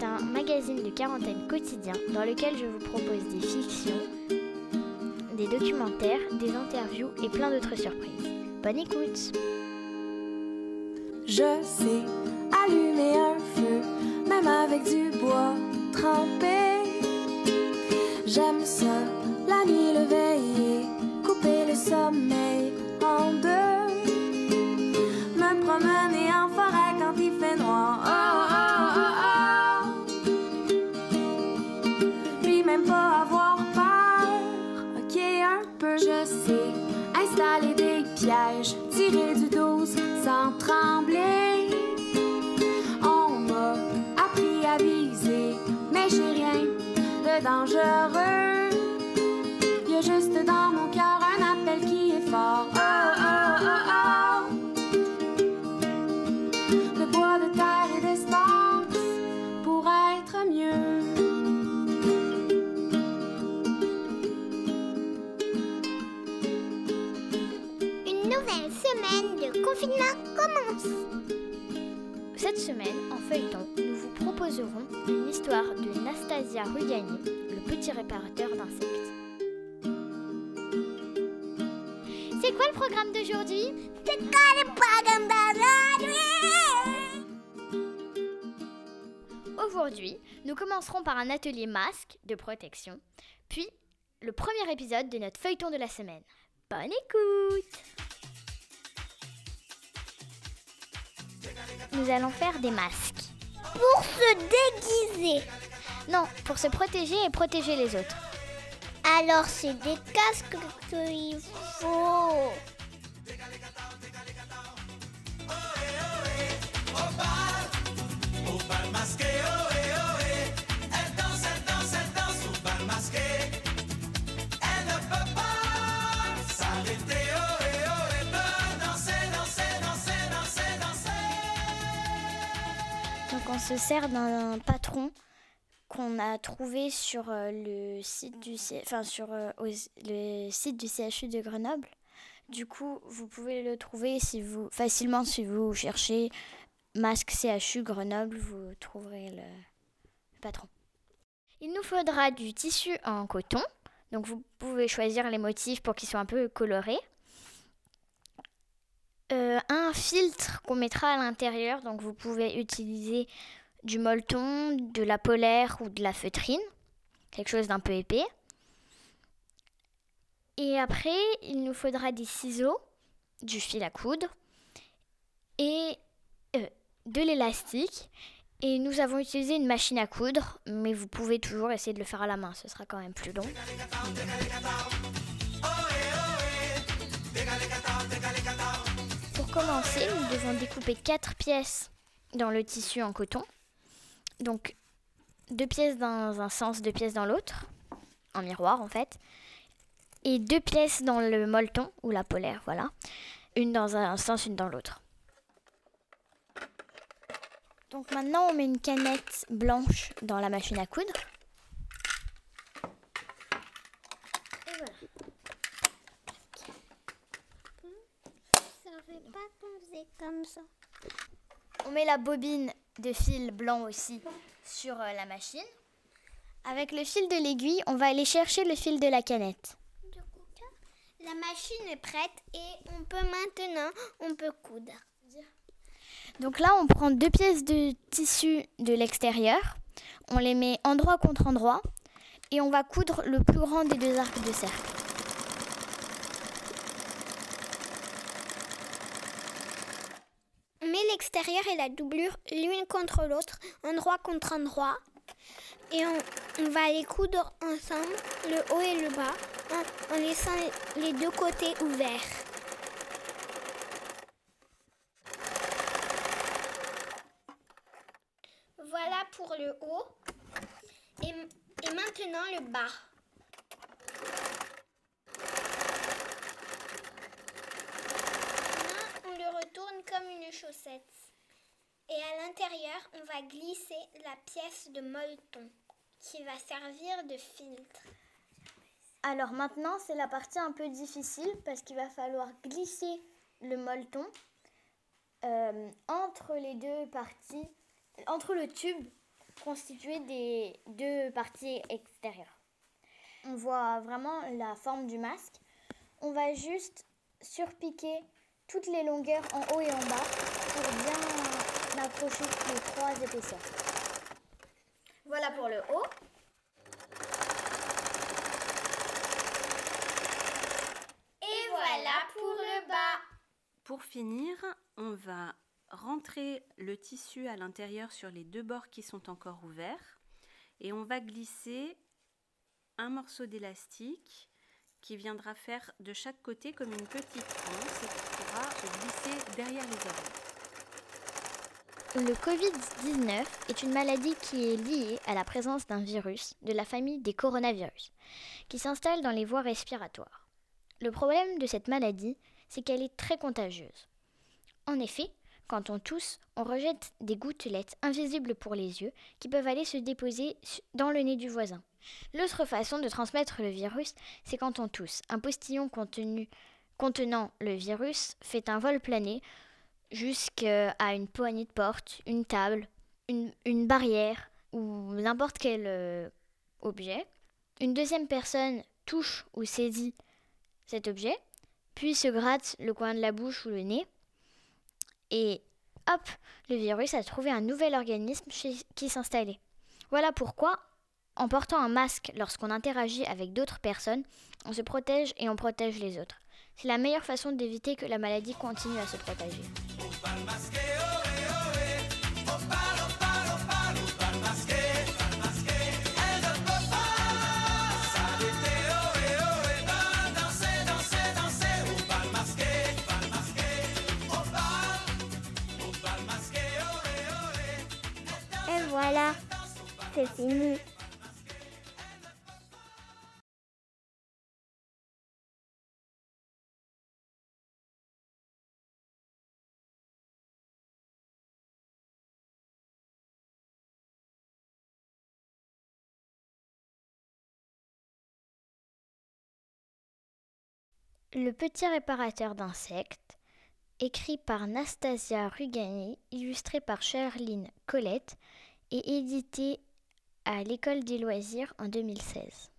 C'est un magazine de quarantaine quotidien dans lequel je vous propose des fictions, des documentaires, des interviews et plein d'autres surprises. Bonne écoute Je sais allumer un feu, même avec du bois trempé. J'aime ça, la nuit le veiller, couper le sommeil dangereux. Y a juste dans mon cœur un appel qui est fort. Oh, oh, oh, oh. De bois, de terre et d'espace pour être mieux. Une nouvelle semaine de confinement commence. Cette semaine, en feuilleton, nous vous proposerons une histoire de Nastasia Rugani, le petit réparateur d'insectes. C'est quoi le programme d'aujourd'hui? C'est quoi le programme d'aujourd'hui? Aujourd'hui, nous commencerons par un atelier masque de protection, puis le premier épisode de notre feuilleton de la semaine. Bonne écoute Nous allons faire des masques. Pour se déguiser. Non, pour se protéger et protéger les autres. Alors c'est des casques qu'il faut. On se sert d'un patron qu'on a trouvé sur euh, le site du enfin sur euh, le site du CHU de Grenoble. Du coup, vous pouvez le trouver facilement si vous cherchez masque CHU Grenoble, vous trouverez le, le patron. Il nous faudra du tissu en coton. Donc vous pouvez choisir les motifs pour qu'ils soient un peu colorés. Euh, un filtre qu'on mettra à l'intérieur, donc vous pouvez utiliser du molleton, de la polaire ou de la feutrine, quelque chose d'un peu épais. Et après, il nous faudra des ciseaux, du fil à coudre et euh, de l'élastique. Et nous avons utilisé une machine à coudre, mais vous pouvez toujours essayer de le faire à la main, ce sera quand même plus long. Commencer, nous devons découper quatre pièces dans le tissu en coton. Donc deux pièces dans un sens, deux pièces dans l'autre, en miroir en fait. Et deux pièces dans le molleton ou la polaire, voilà. Une dans un sens, une dans l'autre. Donc maintenant, on met une canette blanche dans la machine à coudre. Et voilà. Ça fait pas qu'on faisait comme ça. On met la bobine de fil blanc aussi sur euh, la machine. Avec le fil de l'aiguille, on va aller chercher le fil de la canette. La machine est prête et on peut maintenant, on peut coudre. Donc là, on prend deux pièces de tissu de l'extérieur, on les met endroit contre endroit et on va coudre le plus grand des deux arcs de cercle. On met l'extérieur et la doublure l'une contre l'autre, endroit contre endroit. Et on, va les coudre ensemble, le haut et le bas, en, laissant les deux côtés ouverts. Voilà pour le haut. Et maintenant le bas. Maintenant, on comme une chaussette. Et à l'intérieur, on va glisser la pièce de molleton qui va servir de filtre. Alors maintenant, c'est la partie un peu difficile parce qu'il va falloir glisser le molleton euh, entre les deux parties entre le tube constitué des deux parties extérieures. On voit vraiment la forme du masque. On va juste surpiquer toutes les longueurs en haut et en bas pour bien accrocher les trois épaisseurs. Voilà pour le haut. Et voilà pour le bas. Pour finir, on va rentrer le tissu à l'intérieur sur les deux bords qui sont encore ouverts et on va glisser un morceau d'élastique qui viendra faire de chaque côté comme une petite anse et qui pourra se glisser derrière les oreilles. Le Covid-19 est une maladie qui est liée à la présence d'un virus de la famille des coronavirus, qui s'installe dans les voies respiratoires. Le problème de cette maladie, c'est qu'elle est très contagieuse. En effet, quand on tousse, on rejette des gouttelettes invisibles pour les yeux qui peuvent aller se déposer dans le nez du voisin. L'autre façon de transmettre le virus, c'est quand on tousse. Un postillon contenant le virus fait un vol plané jusqu'à une poignée de porte, une table, une, barrière ou n'importe quel euh, objet. Une deuxième personne touche ou saisit cet objet, puis se gratte le coin de la bouche ou le nez. Et hop, le virus a trouvé un nouvel organisme qui s'installait. Voilà pourquoi, en portant un masque lorsqu'on interagit avec d'autres personnes, on se protège et on protège les autres. C'est la meilleure façon d'éviter que la maladie continue à se propager. Et voilà, c'est fini. Le petit réparateur d'insectes, écrit par Nastasia Rugani, illustré par Sherline Colette et édité à l'École des loisirs en 2016.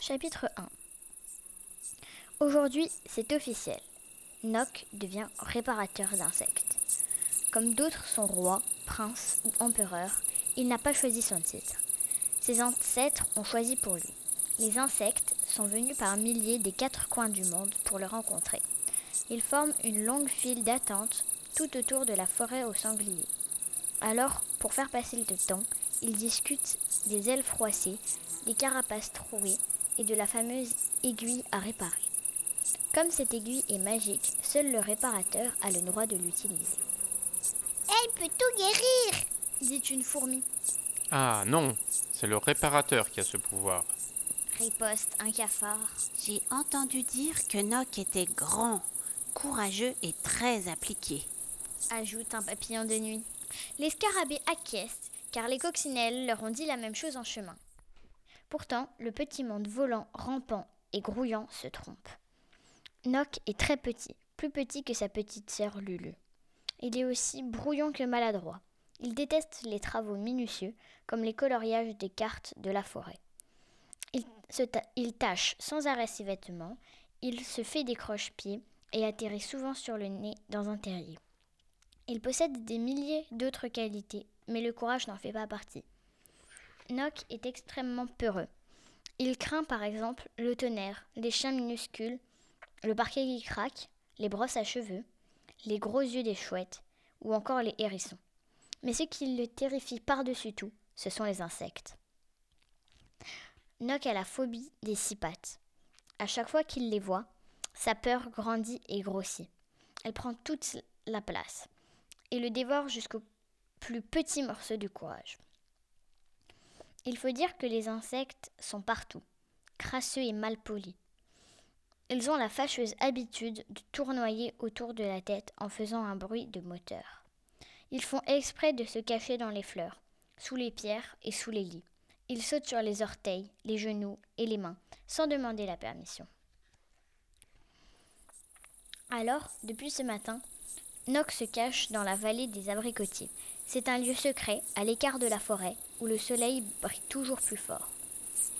Chapitre 1 Aujourd'hui, c'est officiel. Nock devient réparateur d'insectes. Comme d'autres sont rois, princes ou empereurs, il n'a pas choisi son titre. Ses ancêtres ont choisi pour lui. Les insectes sont venus par milliers des quatre coins du monde pour le rencontrer. Ils forment une longue file d'attente tout autour de la forêt aux sangliers. Alors, pour faire passer le temps, ils discutent des ailes froissées, des carapaces trouées et de la fameuse aiguille à réparer. Comme cette aiguille est magique, seul le réparateur a le droit de l'utiliser. Elle peut tout guérir dit une fourmi. Ah non, c'est le réparateur qui a ce pouvoir riposte un cafard. J'ai entendu dire que Noc était grand, courageux et très appliqué. Ajoute un papillon de nuit. Les scarabées acquiescent, car les coccinelles leur ont dit la même chose en chemin. Pourtant, le petit monde volant, rampant et grouillant se trompe. Noc est très petit, plus petit que sa petite sœur Lulu. Il est aussi brouillon que maladroit. Il déteste les travaux minutieux, comme les coloriages des cartes de la forêt. Il, tâche sans arrêt ses vêtements, il se fait des croche-pieds et atterrit souvent sur le nez dans un terrier. Il possède des milliers d'autres qualités, mais le courage n'en fait pas partie. Nock est extrêmement peureux. Il craint par exemple le tonnerre, les chiens minuscules, le parquet qui craque, les brosses à cheveux, les gros yeux des chouettes ou encore les hérissons. Mais ce qui le terrifie par-dessus tout, ce sont les insectes. Nock a la phobie des six pattes. À chaque fois qu'il les voit, sa peur grandit et grossit. Elle prend toute la place et le dévore jusqu'au plus petit morceau du courage. Il faut dire que les insectes sont partout, crasseux et mal polis. Ils ont la fâcheuse habitude de tournoyer autour de la tête en faisant un bruit de moteur. Ils font exprès de se cacher dans les fleurs, sous les pierres et sous les lits. Il saute sur les orteils, les genoux et les mains, sans demander la permission. Alors, depuis ce matin, Noc se cache dans la vallée des abricotiers. C'est un lieu secret, à l'écart de la forêt, où le soleil brille toujours plus fort.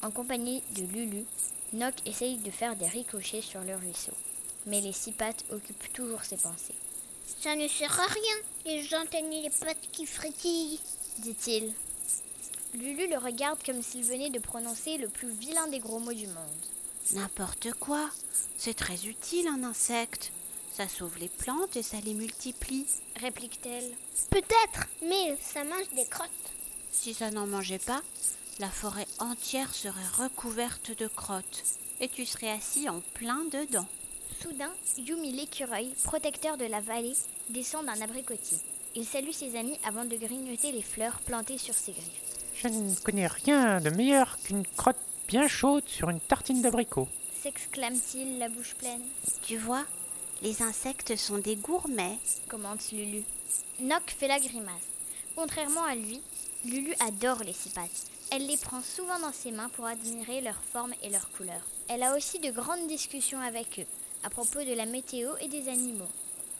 En compagnie de Lulu, Noc essaye de faire des ricochets sur le ruisseau. Mais les six pattes occupent toujours ses pensées. Ça ne sert à rien, les gens tenaient les pattes qui frétillent, dit-il. Lulu le regarde comme s'il venait de prononcer le plus vilain des gros mots du monde. N'importe quoi. C'est très utile un insecte. Ça sauve les plantes et ça les multiplie, réplique-t-elle. Peut-être, mais ça mange des crottes. Si ça n'en mangeait pas, la forêt entière serait recouverte de crottes et tu serais assis en plein dedans. Soudain, Yumi l'écureuil, protecteur de la vallée, descend d'un abricotier. Il salue ses amis avant de grignoter les fleurs plantées sur ses griffes. Je ne connais rien de meilleur qu'une crotte bien chaude sur une tartine d'abricot. S'exclame-t-il, la bouche pleine. Tu vois, les insectes sont des gourmets, commente Lulu. Noc fait la grimace. Contrairement à lui, Lulu adore les six pattes. Elle les prend souvent dans ses mains pour admirer leur forme et leur couleur. Elle a aussi de grandes discussions avec eux à propos de la météo et des animaux.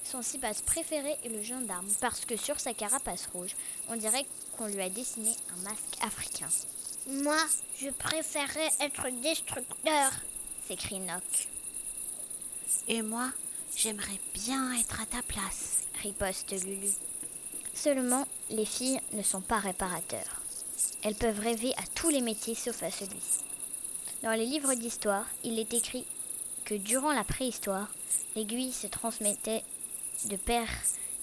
Son pattes préféré est le gendarme parce que sur sa carapace rouge, on dirait qu'on lui a dessiné un masque africain. Moi, je préférerais être destructeur, s'écrie Noc. Et moi, j'aimerais bien être à ta place, riposte Lulu. Seulement, les filles ne sont pas réparateurs. Elles peuvent rêver à tous les métiers sauf à celui-ci. Dans les livres d'histoire, il est écrit que durant la préhistoire, l'aiguille se transmettait de père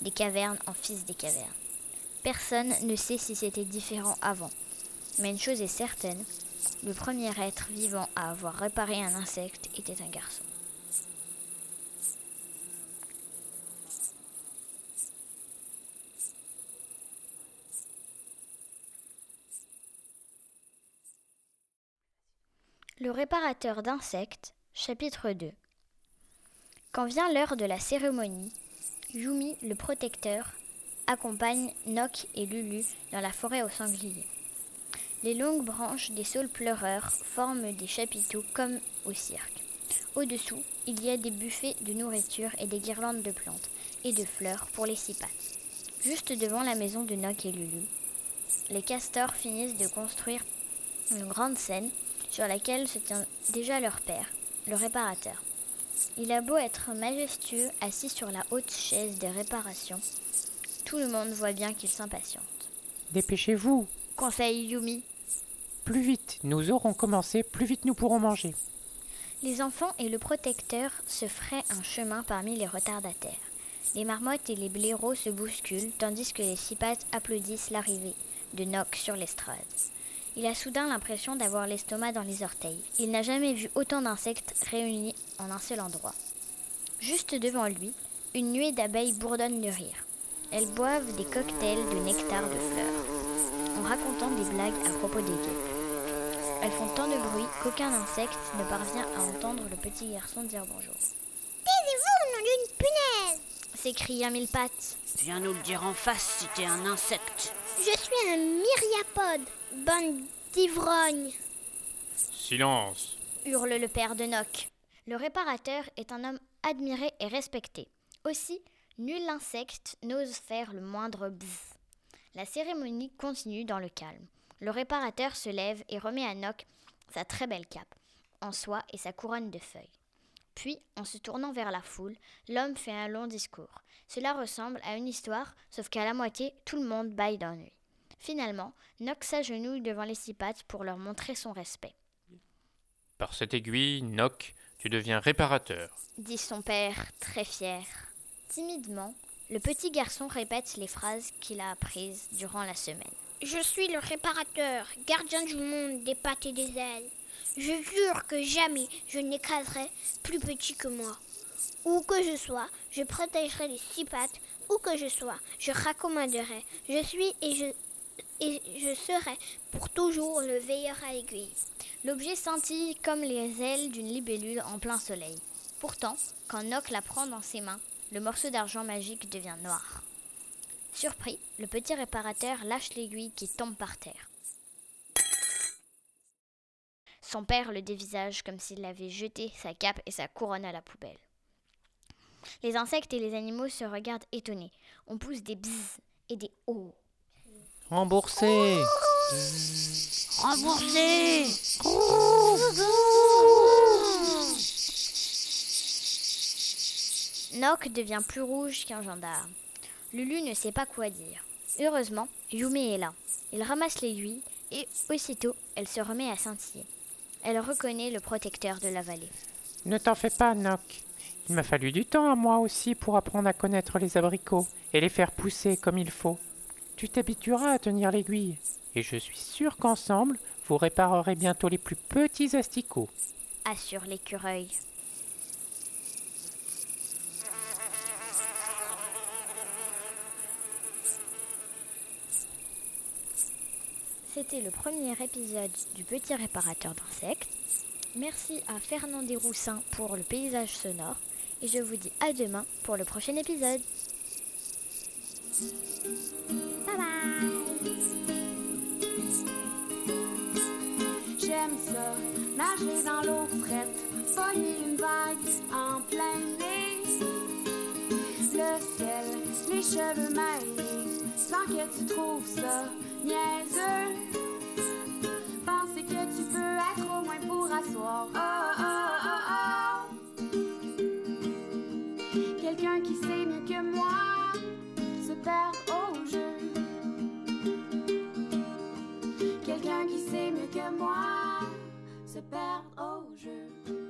des cavernes en fils des cavernes. Personne ne sait si c'était différent avant. Mais une chose est certaine, le premier être vivant à avoir réparé un insecte était un garçon. Le réparateur d'insectes, chapitre 2 Quand vient l'heure de la cérémonie, Yumi, le protecteur, accompagne Noc et Lulu dans la forêt aux sangliers. Les longues branches des saules pleureurs forment des chapiteaux comme au cirque. Au-dessous, il y a des buffets de nourriture et des guirlandes de plantes et de fleurs pour les six. Juste devant la maison de Noc et Lulu, les castors finissent de construire une grande scène sur laquelle se tient déjà leur père, le réparateur. Il a beau être majestueux, assis sur la haute chaise des réparations, tout le monde voit bien qu'il s'impatiente. Dépêchez-vous, conseille Yumi. Plus vite nous aurons commencé, plus vite nous pourrons manger. Les enfants et le protecteur se feraient un chemin parmi les retardataires. Les marmottes et les blaireaux se bousculent tandis que les six pattes applaudissent l'arrivée de Noc sur l'estrade. Il a soudain l'impression d'avoir l'estomac dans les orteils. Il n'a jamais vu autant d'insectes réunis en un seul endroit. Juste devant lui, une nuée d'abeilles bourdonne de rire. Elles boivent des cocktails de nectar de fleurs, en racontant des blagues à propos des guêpes. Elles font tant de bruit qu'aucun insecte ne parvient à entendre le petit garçon dire bonjour. Taisez-vous, nom d'une punaise s'écria mille pattes. Viens nous le dire en face si t'es un insecte. Je suis un myriapode, bande d'ivrognes. Silence hurle le père de Noc. Le réparateur est un homme admiré et respecté. Aussi, nul insecte n'ose faire le moindre bzz. La cérémonie continue dans le calme. Le réparateur se lève et remet à Noc sa très belle cape, en soie et sa couronne de feuilles. Puis, en se tournant vers la foule, l'homme fait un long discours. Cela ressemble à une histoire, sauf qu'à la moitié, tout le monde baille d'ennui. Finalement, Noc s'agenouille devant les six pattes pour leur montrer son respect. Par cette aiguille, Noc, tu deviens réparateur, dit son père, très fier. Timidement, le petit garçon répète les phrases qu'il a apprises durant la semaine. Je suis le réparateur, gardien du monde, des pattes et des ailes. Je jure que jamais je n'écraserai plus petit que moi. Où que je sois, je protégerai les six pattes. Où que je sois, je raccommoderai. Je suis et je, et je serai pour toujours le veilleur à l'aiguille. L'objet scintille comme les ailes d'une libellule en plein soleil. Pourtant, quand Noc la prend dans ses mains, le morceau d'argent magique devient noir. Surpris, le petit réparateur lâche l'aiguille qui tombe par terre. Son père le dévisage comme s'il avait jeté sa cape et sa couronne à la poubelle. Les insectes et les animaux se regardent étonnés. On pousse des bzzz et des oh. Remboursé Remboursé Noc devient plus rouge qu'un gendarme. Lulu ne sait pas quoi dire. Heureusement, Yumi est là. Il ramasse l'aiguille et aussitôt, elle se remet à scintiller. Elle reconnaît le protecteur de la vallée. Ne t'en fais pas, Noc. Il m'a fallu du temps à moi aussi pour apprendre à connaître les abricots et les faire pousser comme il faut. Tu t'habitueras à tenir l'aiguille, et je suis sûr qu'ensemble, vous réparerez bientôt les plus petits asticots. Assure l'écureuil. C'était le premier épisode du Petit réparateur d'insectes. Merci à Fernandé Roussin pour le paysage sonore et je vous dis à demain pour le prochain épisode. Bye bye. J'aime ça, nager dans l'eau frette, pogner une vague en plein nez. Le ciel, les cheveux mêlés, sans que tu trouves ça niaiseux. Penser que tu peux être au moins pour asseoir. Oh, oh, oh, oh, oh. Quelqu'un qui sait mieux que moi se perd au jeu. Quelqu'un qui sait mieux que moi se perd au jeu.